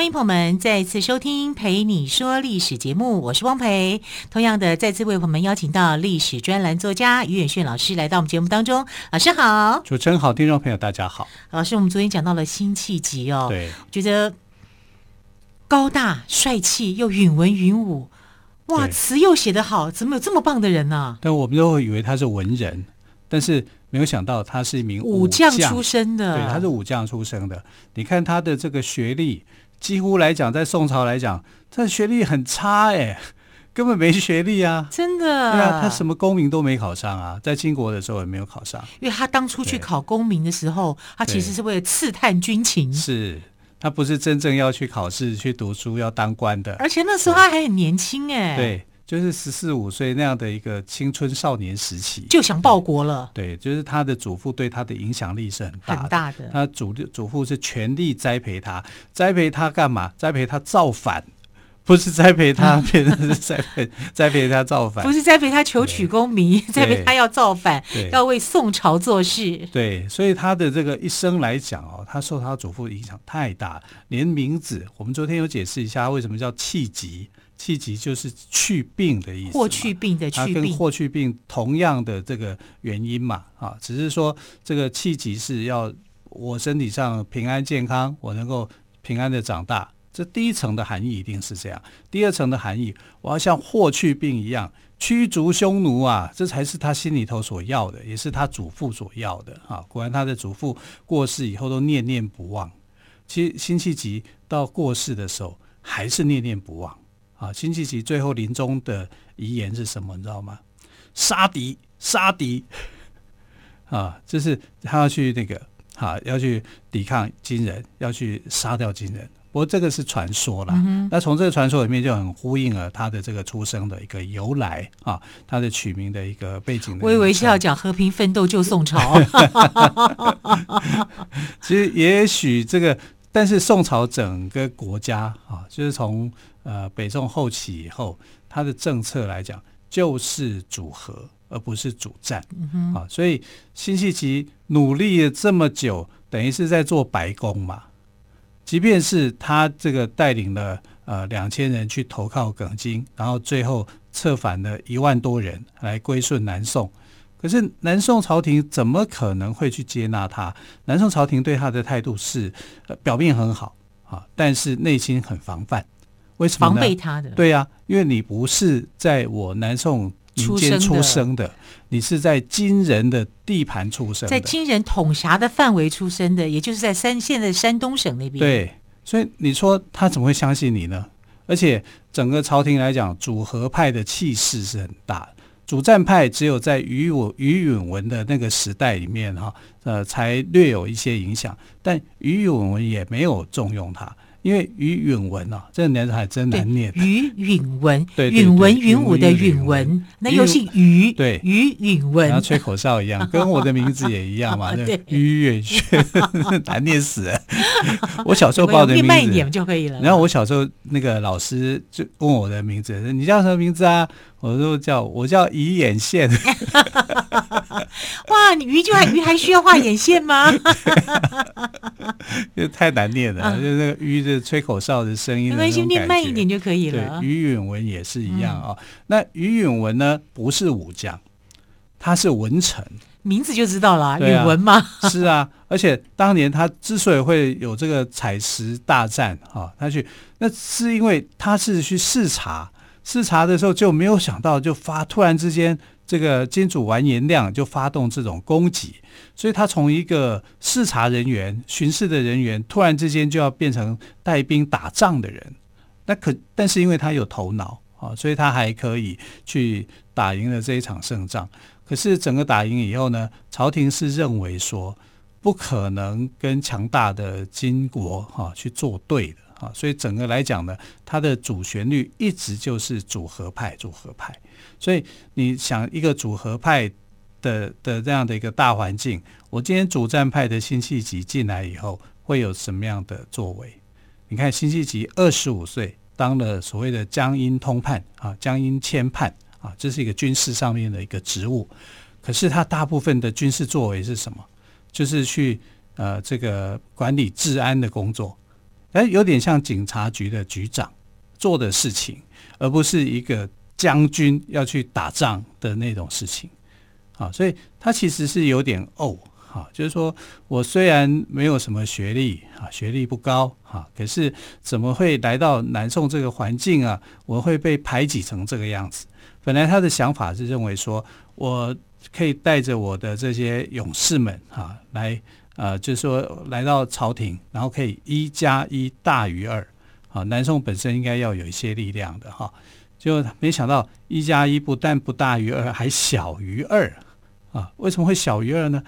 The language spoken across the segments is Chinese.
欢迎朋友们再次收听《陪你说历史》节目，我是汪培。同样的，再次为朋友们邀请到历史专栏作家于远炫老师来到我们节目当中。老师好，主持人好，听众朋友大家好。老师，我们昨天讲到了辛弃疾哦，对，觉得高大帅气又允文允武，哇，词又写得好，怎么有这么棒的人呢、啊？但我们都会以为他是文人，但是没有想到他是一名武将出身的。对，他是武将出身的。你看他的这个学历。几乎来讲，在宋朝来讲，他的学历很差哎，根本没学历啊！真的，对啊，他什么功名都没考上啊，在金国的时候也没有考上。因为他当初去考功名的时候，他其实是为了刺探军情，是他不是真正要去考试、去读书、要当官的。而且那时候他还很年轻哎，对。就是十四五岁那样的一个青春少年时期，就想报国了。对，就是他的祖父对他的影响力是很大的。很大的。他祖祖父是全力栽培他，栽培他干嘛？栽培他造反，不是栽培他 变成是栽培栽培他造反，不是栽培他求取功名，栽培他要造反，要为宋朝做事。对，所以他的这个一生来讲哦，他受他祖父影响太大，连名字我们昨天有解释一下为什么叫弃疾。弃疾就是去病的意思，霍去病的去病，它跟霍去病同样的这个原因嘛，啊，只是说这个气急是要我身体上平安健康，我能够平安的长大，这第一层的含义一定是这样。第二层的含义，我要像霍去病一样驱逐匈奴啊，这才是他心里头所要的，也是他祖父所要的啊。果然他的祖父过世以后都念念不忘，其实辛弃疾到过世的时候还是念念不忘。啊，辛弃疾最后临终的遗言是什么？你知道吗？杀敌，杀敌！啊，就是他要去那个，啊，要去抵抗金人，要去杀掉金人。不过这个是传说啦。嗯、那从这个传说里面就很呼应了他的这个出生的一个由来啊，他的取名的一个背景的。我以为是要讲和平奋斗救宋朝。其实也许这个，但是宋朝整个国家啊，就是从。呃，北宋后期以后，他的政策来讲就是组合，而不是主战。嗯、啊，所以辛弃疾努力了这么久，等于是在做白工嘛。即便是他这个带领了呃两千人去投靠耿京，然后最后策反了一万多人来归顺南宋，可是南宋朝廷怎么可能会去接纳他？南宋朝廷对他的态度是，呃，表面很好啊，但是内心很防范。为什么呢？防备他的。对呀、啊，因为你不是在我南宋民间出生的，你是在金人的地盘出生的，在金人统辖的范围出生的，也就是在山现在山东省那边。对，所以你说他怎么会相信你呢？而且整个朝廷来讲，主和派的气势是很大的，主战派只有在于我于允文的那个时代里面哈，呃，才略有一些影响，但于允文也没有重用他。因为于允文啊，这个名字还真难念。于允文，对，允文允武的允文，那又姓于，对，于允文，然后吹口哨一样，跟我的名字也一样嘛。对，于远轩，难念死了。我小时候报的名字，慢一点就可以了。然后我小时候那个老师就问我的名字，你叫什么名字啊？我就叫我叫鱼眼线。哇，你于就还鱼还需要画眼线吗？就太难念了，嗯、就那个鱼的吹口哨的声音，没关系，念慢一点就可以了。对，于允文也是一样啊、哦。嗯、那于允文呢，不是武将，他是文臣，名字就知道了、啊，允文嘛？是啊，而且当年他之所以会有这个采石大战啊、哦，他去那是因为他是去视察，视察的时候就没有想到，就发突然之间。这个金主完颜亮就发动这种攻击，所以他从一个视察人员、巡视的人员，突然之间就要变成带兵打仗的人。那可，但是因为他有头脑啊，所以他还可以去打赢了这一场胜仗。可是整个打赢以后呢，朝廷是认为说不可能跟强大的金国哈去作对的啊，所以整个来讲呢，它的主旋律一直就是组合派，组合派。所以你想一个组合派的的这样的一个大环境，我今天主战派的辛弃疾进来以后会有什么样的作为？你看辛弃疾二十五岁当了所谓的江阴通判啊，江阴签判啊，这是一个军事上面的一个职务。可是他大部分的军事作为是什么？就是去呃这个管理治安的工作。哎，有点像警察局的局长做的事情，而不是一个将军要去打仗的那种事情啊。所以他其实是有点呕哈，就是说我虽然没有什么学历啊，学历不高哈，可是怎么会来到南宋这个环境啊？我会被排挤成这个样子。本来他的想法是认为说，我可以带着我的这些勇士们哈来。呃，就是说来到朝廷，然后可以一加一大于二，啊，南宋本身应该要有一些力量的哈，就没想到一加一不但不大于二，还小于二，啊，为什么会小于二呢？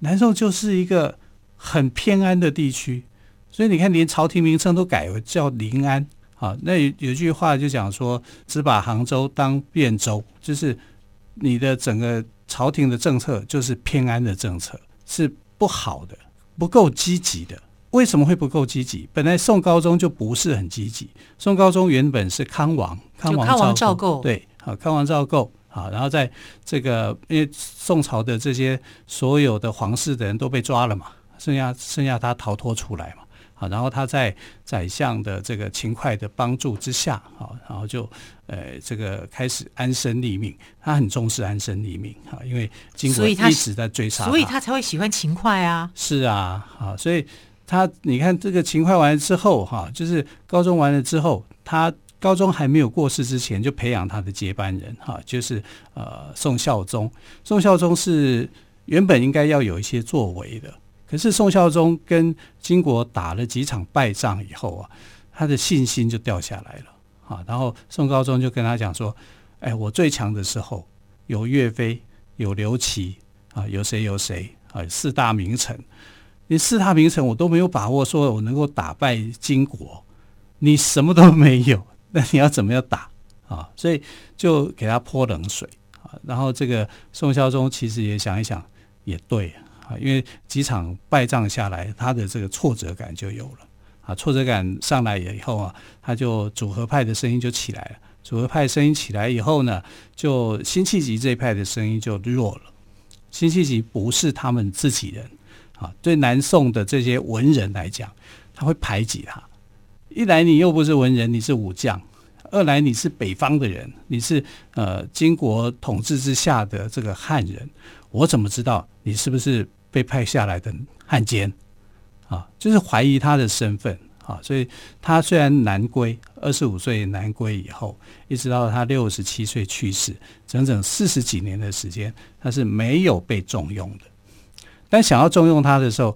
南宋就是一个很偏安的地区，所以你看，连朝廷名称都改为叫临安，啊，那有有句话就讲说，只把杭州当汴州，就是你的整个朝廷的政策就是偏安的政策，是。不好的，不够积极的，为什么会不够积极？本来宋高宗就不是很积极。宋高宗原本是康王，康王赵构，对，好，康王赵构，好，然后在这个，因为宋朝的这些所有的皇室的人都被抓了嘛，剩下剩下他逃脱出来嘛。好，然后他在宰相的这个勤快的帮助之下，好，然后就呃这个开始安身立命。他很重视安身立命，哈，因为经过一直在追杀，所以他才会喜欢勤快啊。是啊，啊，所以他你看这个勤快完了之后，哈，就是高中完了之后，他高中还没有过世之前就培养他的接班人，哈，就是呃宋孝宗。宋孝宗是原本应该要有一些作为的。可是宋孝宗跟金国打了几场败仗以后啊，他的信心就掉下来了啊。然后宋高宗就跟他讲说：“哎，我最强的时候有岳飞，有刘琦啊，有谁有谁啊，四大名臣。你四大名臣我都没有把握说我能够打败金国，你什么都没有，那你要怎么样打啊？所以就给他泼冷水啊。然后这个宋孝宗其实也想一想，也对。”啊，啊因为几场败仗下来，他的这个挫折感就有了啊，挫折感上来以后啊，他就组合派的声音就起来了。组合派声音起来以后呢，就辛弃疾这一派的声音就弱了。辛弃疾不是他们自己人啊，对南宋的这些文人来讲，他会排挤他。一来你又不是文人，你是武将；二来你是北方的人，你是呃金国统治之下的这个汉人，我怎么知道你是不是？被派下来的汉奸啊，就是怀疑他的身份啊，所以他虽然南归，二十五岁南归以后，一直到他六十七岁去世，整整四十几年的时间，他是没有被重用的。但想要重用他的时候，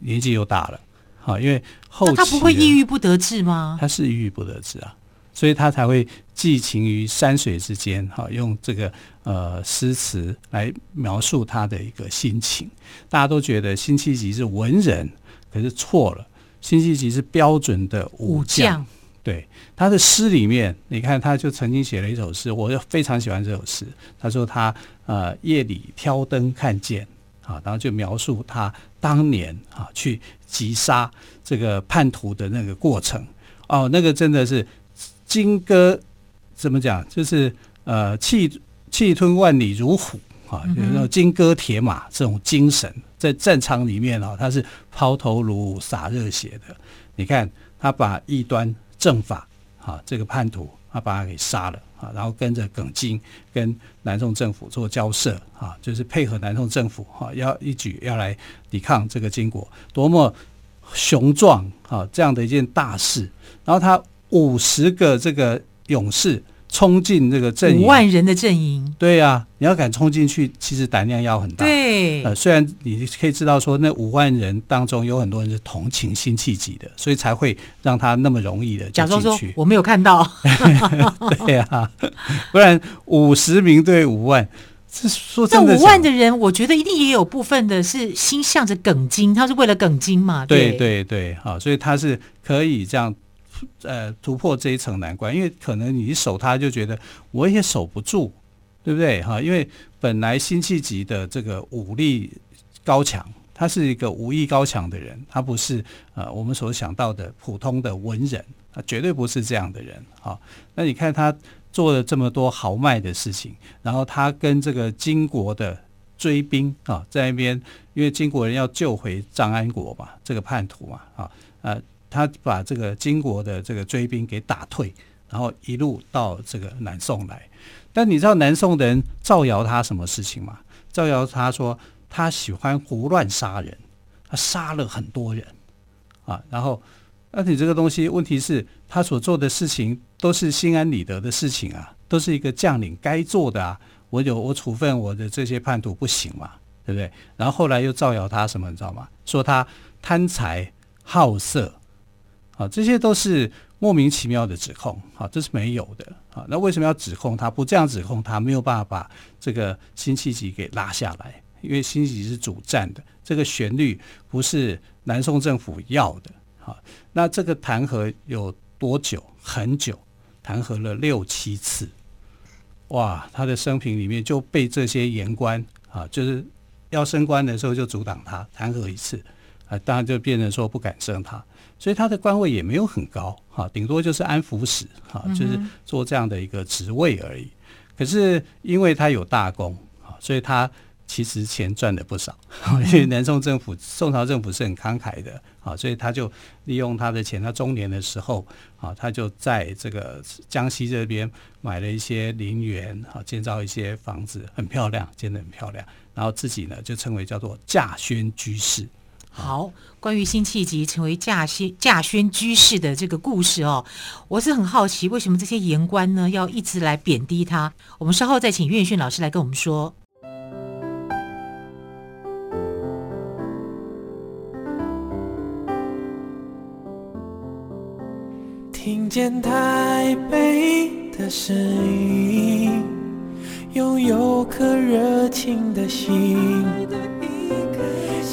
年纪又大了，好，因为后期他不会抑郁不得志吗？他是抑郁不得志啊。所以他才会寄情于山水之间，哈，用这个呃诗词来描述他的一个心情。大家都觉得辛弃疾是文人，可是错了，辛弃疾是标准的武将。对，他的诗里面，你看他就曾经写了一首诗，我就非常喜欢这首诗。他说他呃夜里挑灯看剑，啊，然后就描述他当年啊去击杀这个叛徒的那个过程。哦，那个真的是。金戈怎么讲？就是呃，气气吞万里如虎啊，就是那种金戈铁马这种精神，在战场里面啊，他是抛头颅洒热血的。你看他把异端正法啊，这个叛徒，他把他给杀了啊，然后跟着耿京跟南宋政府做交涉啊，就是配合南宋政府哈，要一举要来抵抗这个金国，多么雄壮啊，这样的一件大事。然后他。五十个这个勇士冲进这个阵营，五万人的阵营，对呀、啊，你要敢冲进去，其实胆量要很大。对，呃，虽然你可以知道说，那五万人当中有很多人是同情辛弃疾的，所以才会让他那么容易的。假装说我没有看到，对呀、啊，不然五十名对五万，这说真的，这五万的人，我觉得一定也有部分的是心向着耿精，他是为了耿精嘛。对对对对，好，所以他是可以这样。呃突破这一层难关，因为可能你守他就觉得我也守不住，对不对哈？因为本来辛弃疾的这个武力高强，他是一个武艺高强的人，他不是呃我们所想到的普通的文人，他绝对不是这样的人哈。那你看他做了这么多豪迈的事情，然后他跟这个金国的。追兵啊，在那边，因为金国人要救回张安国嘛，这个叛徒嘛，啊，呃，他把这个金国的这个追兵给打退，然后一路到这个南宋来。但你知道南宋的人造谣他什么事情吗？造谣他说他喜欢胡乱杀人，他杀了很多人啊。然后，那你这个东西，问题是，他所做的事情都是心安理得的事情啊，都是一个将领该做的啊。我有我处分我的这些叛徒不行嘛，对不对？然后后来又造谣他什么，你知道吗？说他贪财好色，啊，这些都是莫名其妙的指控，啊，这是没有的，啊，那为什么要指控他？不这样指控他，没有办法把这个辛弃疾给拉下来，因为辛弃疾是主战的，这个旋律不是南宋政府要的，啊，那这个弹劾有多久？很久，弹劾了六七次。哇，他的生平里面就被这些言官啊，就是要升官的时候就阻挡他，弹劾一次啊，当然就变成说不敢升他，所以他的官位也没有很高哈，顶多就是安抚使哈，就是做这样的一个职位而已。可是因为他有大功啊，所以他。其实钱赚的不少，因为南宋政府、宋朝政府是很慷慨的啊，所以他就利用他的钱。他中年的时候啊，他就在这个江西这边买了一些陵园啊，建造一些房子，很漂亮，建得很漂亮。然后自己呢，就称为叫做稼轩居士。好，关于辛弃疾成为稼轩稼轩居士的这个故事哦，我是很好奇，为什么这些言官呢要一直来贬低他？我们稍后再请岳远逊老师来跟我们说。听见台北的声音，拥有颗热情的心，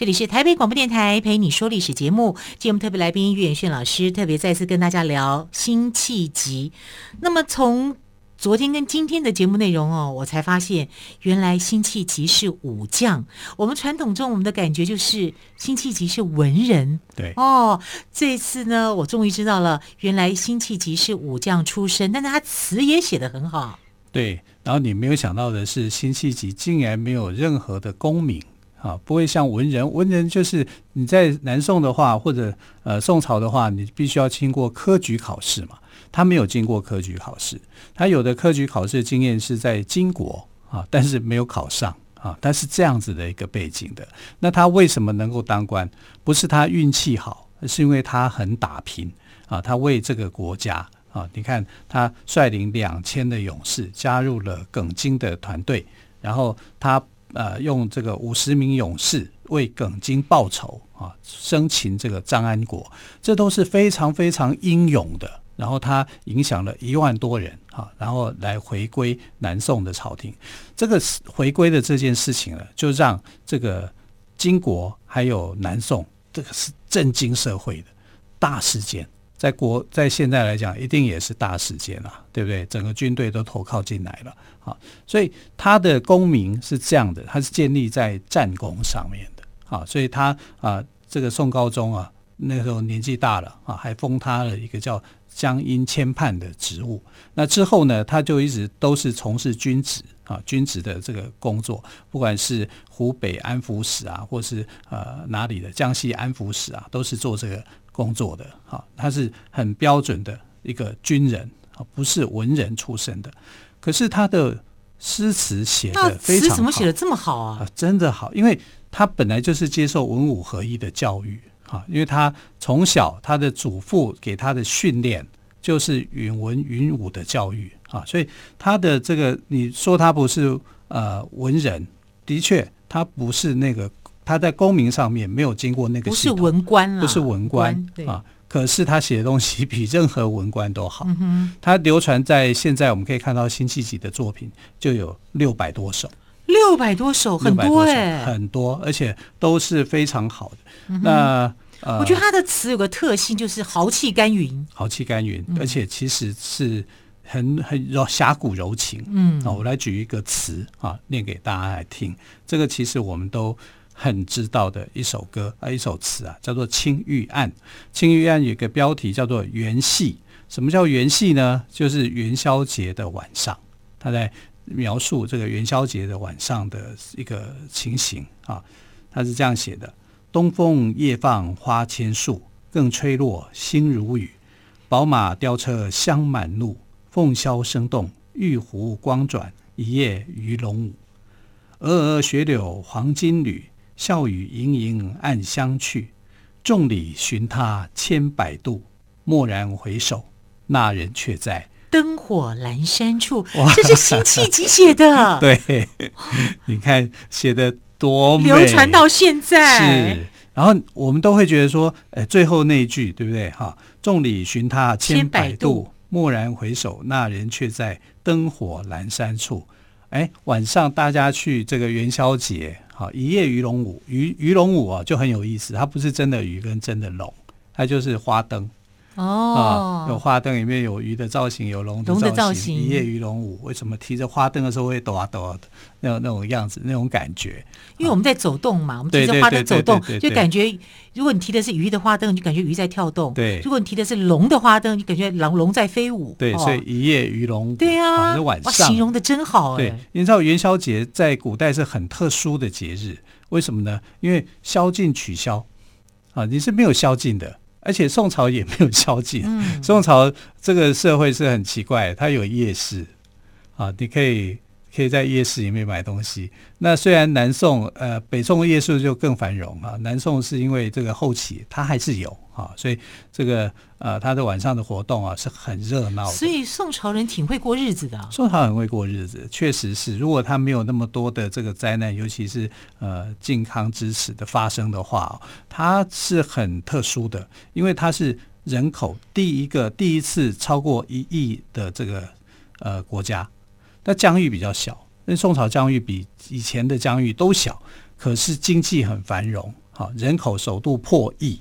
这里是台北广播电台陪你说历史节目，节目特别来宾岳远炫老师特别再次跟大家聊辛弃疾。那么从昨天跟今天的节目内容哦，我才发现原来辛弃疾是武将。我们传统中我们的感觉就是辛弃疾是文人，对哦。这次呢，我终于知道了，原来辛弃疾是武将出身，但是他词也写得很好。对，然后你没有想到的是，辛弃疾竟然没有任何的功名。啊，不会像文人，文人就是你在南宋的话，或者呃宋朝的话，你必须要经过科举考试嘛。他没有经过科举考试，他有的科举考试经验是在金国啊，但是没有考上啊。他是这样子的一个背景的。那他为什么能够当官？不是他运气好，是因为他很打拼啊。他为这个国家啊，你看他率领两千的勇士加入了耿京的团队，然后他。呃，用这个五十名勇士为耿京报仇啊，生擒这个张安国，这都是非常非常英勇的。然后他影响了一万多人啊，然后来回归南宋的朝廷。这个回归的这件事情呢，就让这个金国还有南宋，这个是震惊社会的大事件。在国在现在来讲，一定也是大事件啊，对不对？整个军队都投靠进来了啊，所以他的功名是这样的，他是建立在战功上面的啊，所以他啊，这个宋高宗啊，那时候年纪大了啊，还封他了一个叫江阴签判的职务。那之后呢，他就一直都是从事军职啊，军职的这个工作，不管是湖北安抚使啊，或是呃哪里的江西安抚使啊，都是做这个。工作的哈，他是很标准的一个军人啊，不是文人出身的。可是他的诗词写的非常好，怎么写的这么好啊？真的好，因为他本来就是接受文武合一的教育啊，因为他从小他的祖父给他的训练就是允文允武的教育啊，所以他的这个你说他不是呃文人，的确他不是那个他在功名上面没有经过那个系统，不是文官啊，不是文官啊。可是他写的东西比任何文官都好，嗯、他流传在现在，我们可以看到辛弃疾的作品就有六百多首，六百多首很多哎，很多，而且都是非常好的。嗯、那呃，我觉得他的词有个特性，就是豪气干云，豪气干云，而且其实是很很柔侠骨柔情。嗯，啊，我来举一个词啊，念给大家来听。这个其实我们都。很知道的一首歌啊，一首词啊，叫做《青玉案》。《青玉案》有个标题叫做“元夕”。什么叫元夕呢？就是元宵节的晚上，他在描述这个元宵节的晚上的一个情形啊。他是这样写的：“东风夜放花千树，更吹落星如雨。宝马雕车香满路，凤箫声动，玉壶光转，一夜鱼龙舞。峨峨雪柳黄金缕。”笑语盈盈暗香去，众里寻他千百度，蓦然回首，那人却在灯火阑珊处。这是辛弃疾写的，对，你看写的多美，流传到现在。是，然后我们都会觉得说，哎，最后那一句对不对？哈，众里寻他千百度，蓦然回首，那人却在灯火阑珊处。哎，晚上大家去这个元宵节。好，一夜鱼龙舞，鱼鱼龙舞啊，就很有意思。它不是真的鱼跟真的龙，它就是花灯哦、啊，有花灯，里面有鱼的造型，有龙的造型。龙的造型，一夜鱼龙舞，为什么提着花灯的时候会抖啊抖啊的？那种那种样子，那种感觉。因为我们在走动嘛，我们提着花灯走动，就感觉如果你提的是鱼的花灯，你就感觉鱼在跳动；对，如果你提的是龙的花灯，你感觉龙龙在飞舞。对，所以一夜鱼龙舞。对啊，是晚上形容的真好。对，你知道元宵节在古代是很特殊的节日，为什么呢？因为宵禁取消啊，你是没有宵禁的，而且宋朝也没有宵禁。嗯，宋朝这个社会是很奇怪，它有夜市啊，你可以。可以在夜市里面买东西。那虽然南宋呃北宋的夜市就更繁荣啊，南宋是因为这个后期它还是有啊，所以这个呃它的晚上的活动啊是很热闹的。所以宋朝人挺会过日子的啊。宋朝很会过日子，确实是。如果他没有那么多的这个灾难，尤其是呃靖康之耻的发生的话，它是很特殊的，因为它是人口第一个第一次超过一亿的这个呃国家。那疆域比较小，那宋朝疆域比以前的疆域都小，可是经济很繁荣，好，人口首度破亿，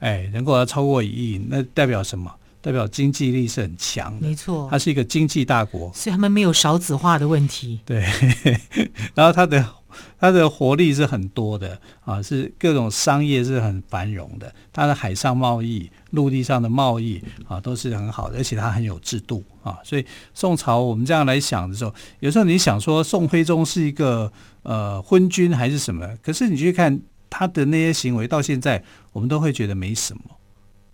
哎，人口要超过一亿，那代表什么？代表经济力是很强的，没错，它是一个经济大国，所以他们没有少子化的问题。对，然后它的它的活力是很多的啊，是各种商业是很繁荣的，它的海上贸易、陆地上的贸易啊都是很好的，而且它很有制度啊。所以宋朝我们这样来想的时候，有时候你想说宋徽宗是一个呃昏君还是什么？可是你去看他的那些行为，到现在我们都会觉得没什么。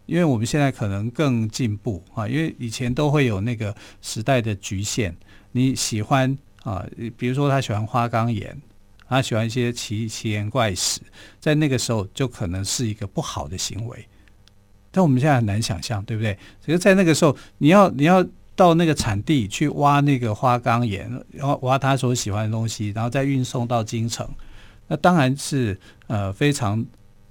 因为我们现在可能更进步啊，因为以前都会有那个时代的局限。你喜欢啊，比如说他喜欢花岗岩，他喜欢一些奇奇言怪事，在那个时候就可能是一个不好的行为。但我们现在很难想象，对不对？所以在那个时候，你要你要到那个产地去挖那个花岗岩，然后挖他所喜欢的东西，然后再运送到京城，那当然是呃非常。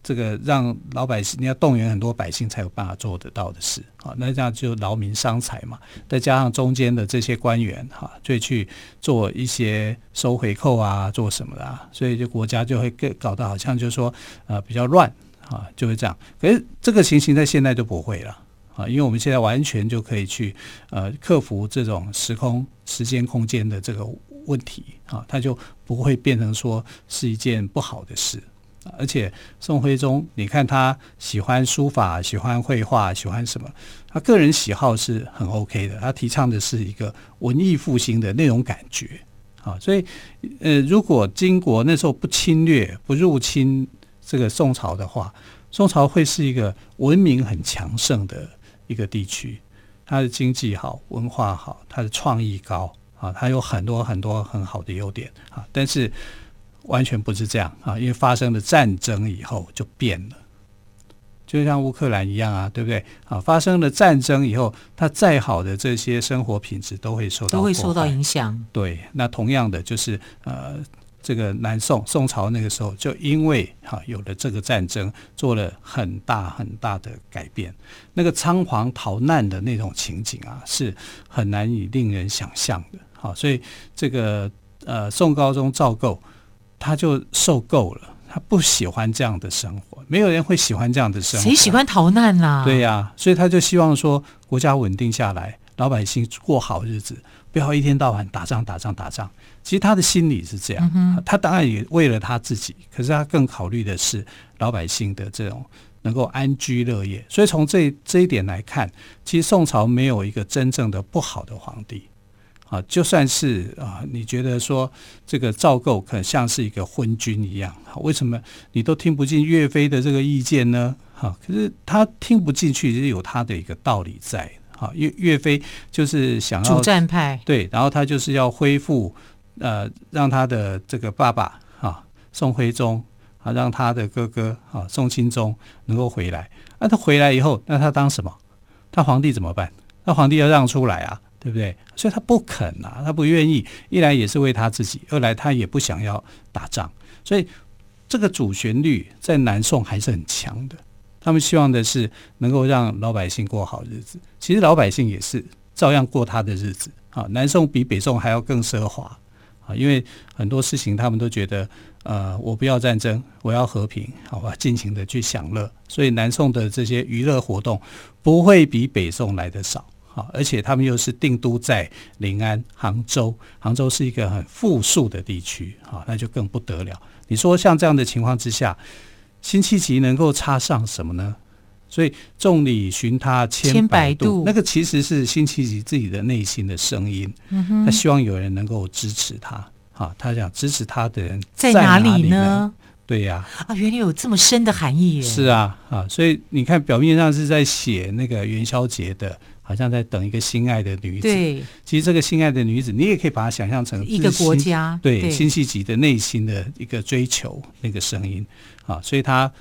这个让老百姓，你要动员很多百姓才有办法做得到的事啊，那这样就劳民伤财嘛。再加上中间的这些官员哈，就去做一些收回扣啊，做什么的啊，所以就国家就会更搞得好像就是说呃比较乱啊，就会这样。可是这个情形在现在就不会了啊，因为我们现在完全就可以去呃克服这种时空、时间、空间的这个问题啊，它就不会变成说是一件不好的事。而且宋徽宗，你看他喜欢书法，喜欢绘画，喜欢什么？他个人喜好是很 OK 的。他提倡的是一个文艺复兴的那种感觉啊。所以，呃，如果金国那时候不侵略、不入侵这个宋朝的话，宋朝会是一个文明很强盛的一个地区。它的经济好，文化好，它的创意高啊，它有很多很多很好的优点啊。但是完全不是这样啊，因为发生了战争以后就变了，就像乌克兰一样啊，对不对？啊，发生了战争以后，他再好的这些生活品质都会受到都会受到影响。对，那同样的就是呃。这个南宋宋朝那个时候，就因为哈有了这个战争，做了很大很大的改变。那个仓皇逃难的那种情景啊，是很难以令人想象的。好，所以这个呃宋高宗赵构他就受够了，他不喜欢这样的生活，没有人会喜欢这样的生活。谁喜欢逃难呐、啊？对呀、啊，所以他就希望说国家稳定下来，老百姓过好日子，不要一天到晚打仗打仗打仗。其实他的心理是这样，嗯，他当然也为了他自己，可是他更考虑的是老百姓的这种能够安居乐业。所以从这这一点来看，其实宋朝没有一个真正的不好的皇帝啊。就算是啊，你觉得说这个赵构可能像是一个昏君一样，为什么你都听不进岳飞的这个意见呢？哈，可是他听不进去，是有他的一个道理在。哈，岳岳飞就是想要主战派，对，然后他就是要恢复。呃，让他的这个爸爸啊，宋徽宗啊，让他的哥哥啊，宋钦宗能够回来。那、啊、他回来以后，那他当什么？他皇帝怎么办？那皇帝要让出来啊，对不对？所以他不肯啊，他不愿意。一来也是为他自己，二来他也不想要打仗。所以这个主旋律在南宋还是很强的。他们希望的是能够让老百姓过好日子。其实老百姓也是照样过他的日子啊。南宋比北宋还要更奢华。啊，因为很多事情他们都觉得，呃，我不要战争，我要和平，好吧，尽情的去享乐。所以南宋的这些娱乐活动不会比北宋来的少，好，而且他们又是定都在临安、杭州，杭州是一个很富庶的地区，好，那就更不得了。你说像这样的情况之下，辛弃疾能够插上什么呢？所以众里寻他千百度，那个其实是辛弃疾自己的内心的声音。嗯，他希望有人能够支持他。好，他想支持他的人在哪里呢？里呢对呀、啊，啊，原来有这么深的含义耶。是啊，啊，所以你看，表面上是在写那个元宵节的，好像在等一个心爱的女子。对，其实这个心爱的女子，你也可以把它想象成一个国家。对，辛弃疾的内心的一个追求，那个声音。啊，所以他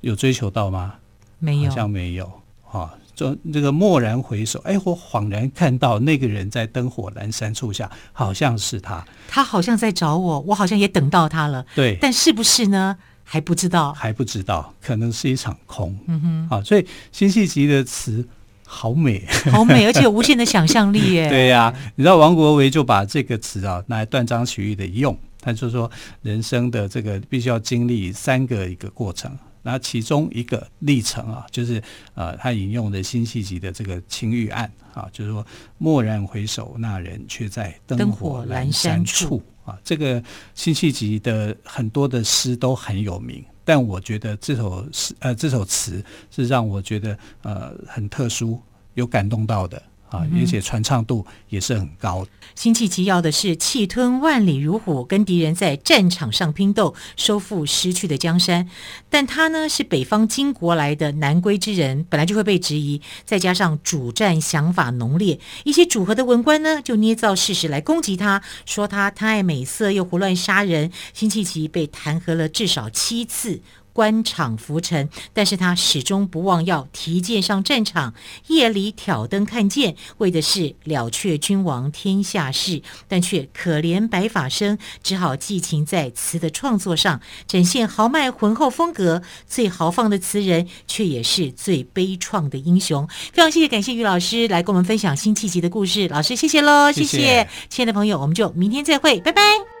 有追求到吗？没有，好像没有啊。就这个蓦然回首，哎，我恍然看到那个人在灯火阑珊处下，好像是他。他好像在找我，我好像也等到他了。对，但是不是呢？还不知道，还不知道，可能是一场空。嗯哼，啊，所以辛弃疾的词好美，好美，而且有无限的想象力耶。对呀、啊，你知道王国维就把这个词啊拿来断章取义的用，他就说人生的这个必须要经历三个一个过程。那其中一个历程啊，就是呃，他引用的辛弃疾的这个青玉案啊，就是说“蓦然回首，那人却在灯火阑珊处”啊。这个辛弃疾的很多的诗都很有名，但我觉得这首诗呃这首词是让我觉得呃很特殊，有感动到的。啊，而且传唱度也是很高。辛弃疾要的是气吞万里如虎，跟敌人在战场上拼斗，收复失去的江山。但他呢是北方金国来的南归之人，本来就会被质疑，再加上主战想法浓烈，一些主和的文官呢就捏造事实来攻击他，说他贪爱美色又胡乱杀人。辛弃疾被弹劾了至少七次。官场浮沉，但是他始终不忘要提剑上战场，夜里挑灯看剑，为的是了却君王天下事。但却可怜白发生，只好寄情在词的创作上，展现豪迈浑厚风格。最豪放的词人，却也是最悲怆的英雄。非常谢谢，感谢于老师来跟我们分享辛弃疾的故事。老师，谢谢喽，谢谢，谢谢亲爱的朋友，我们就明天再会，拜拜。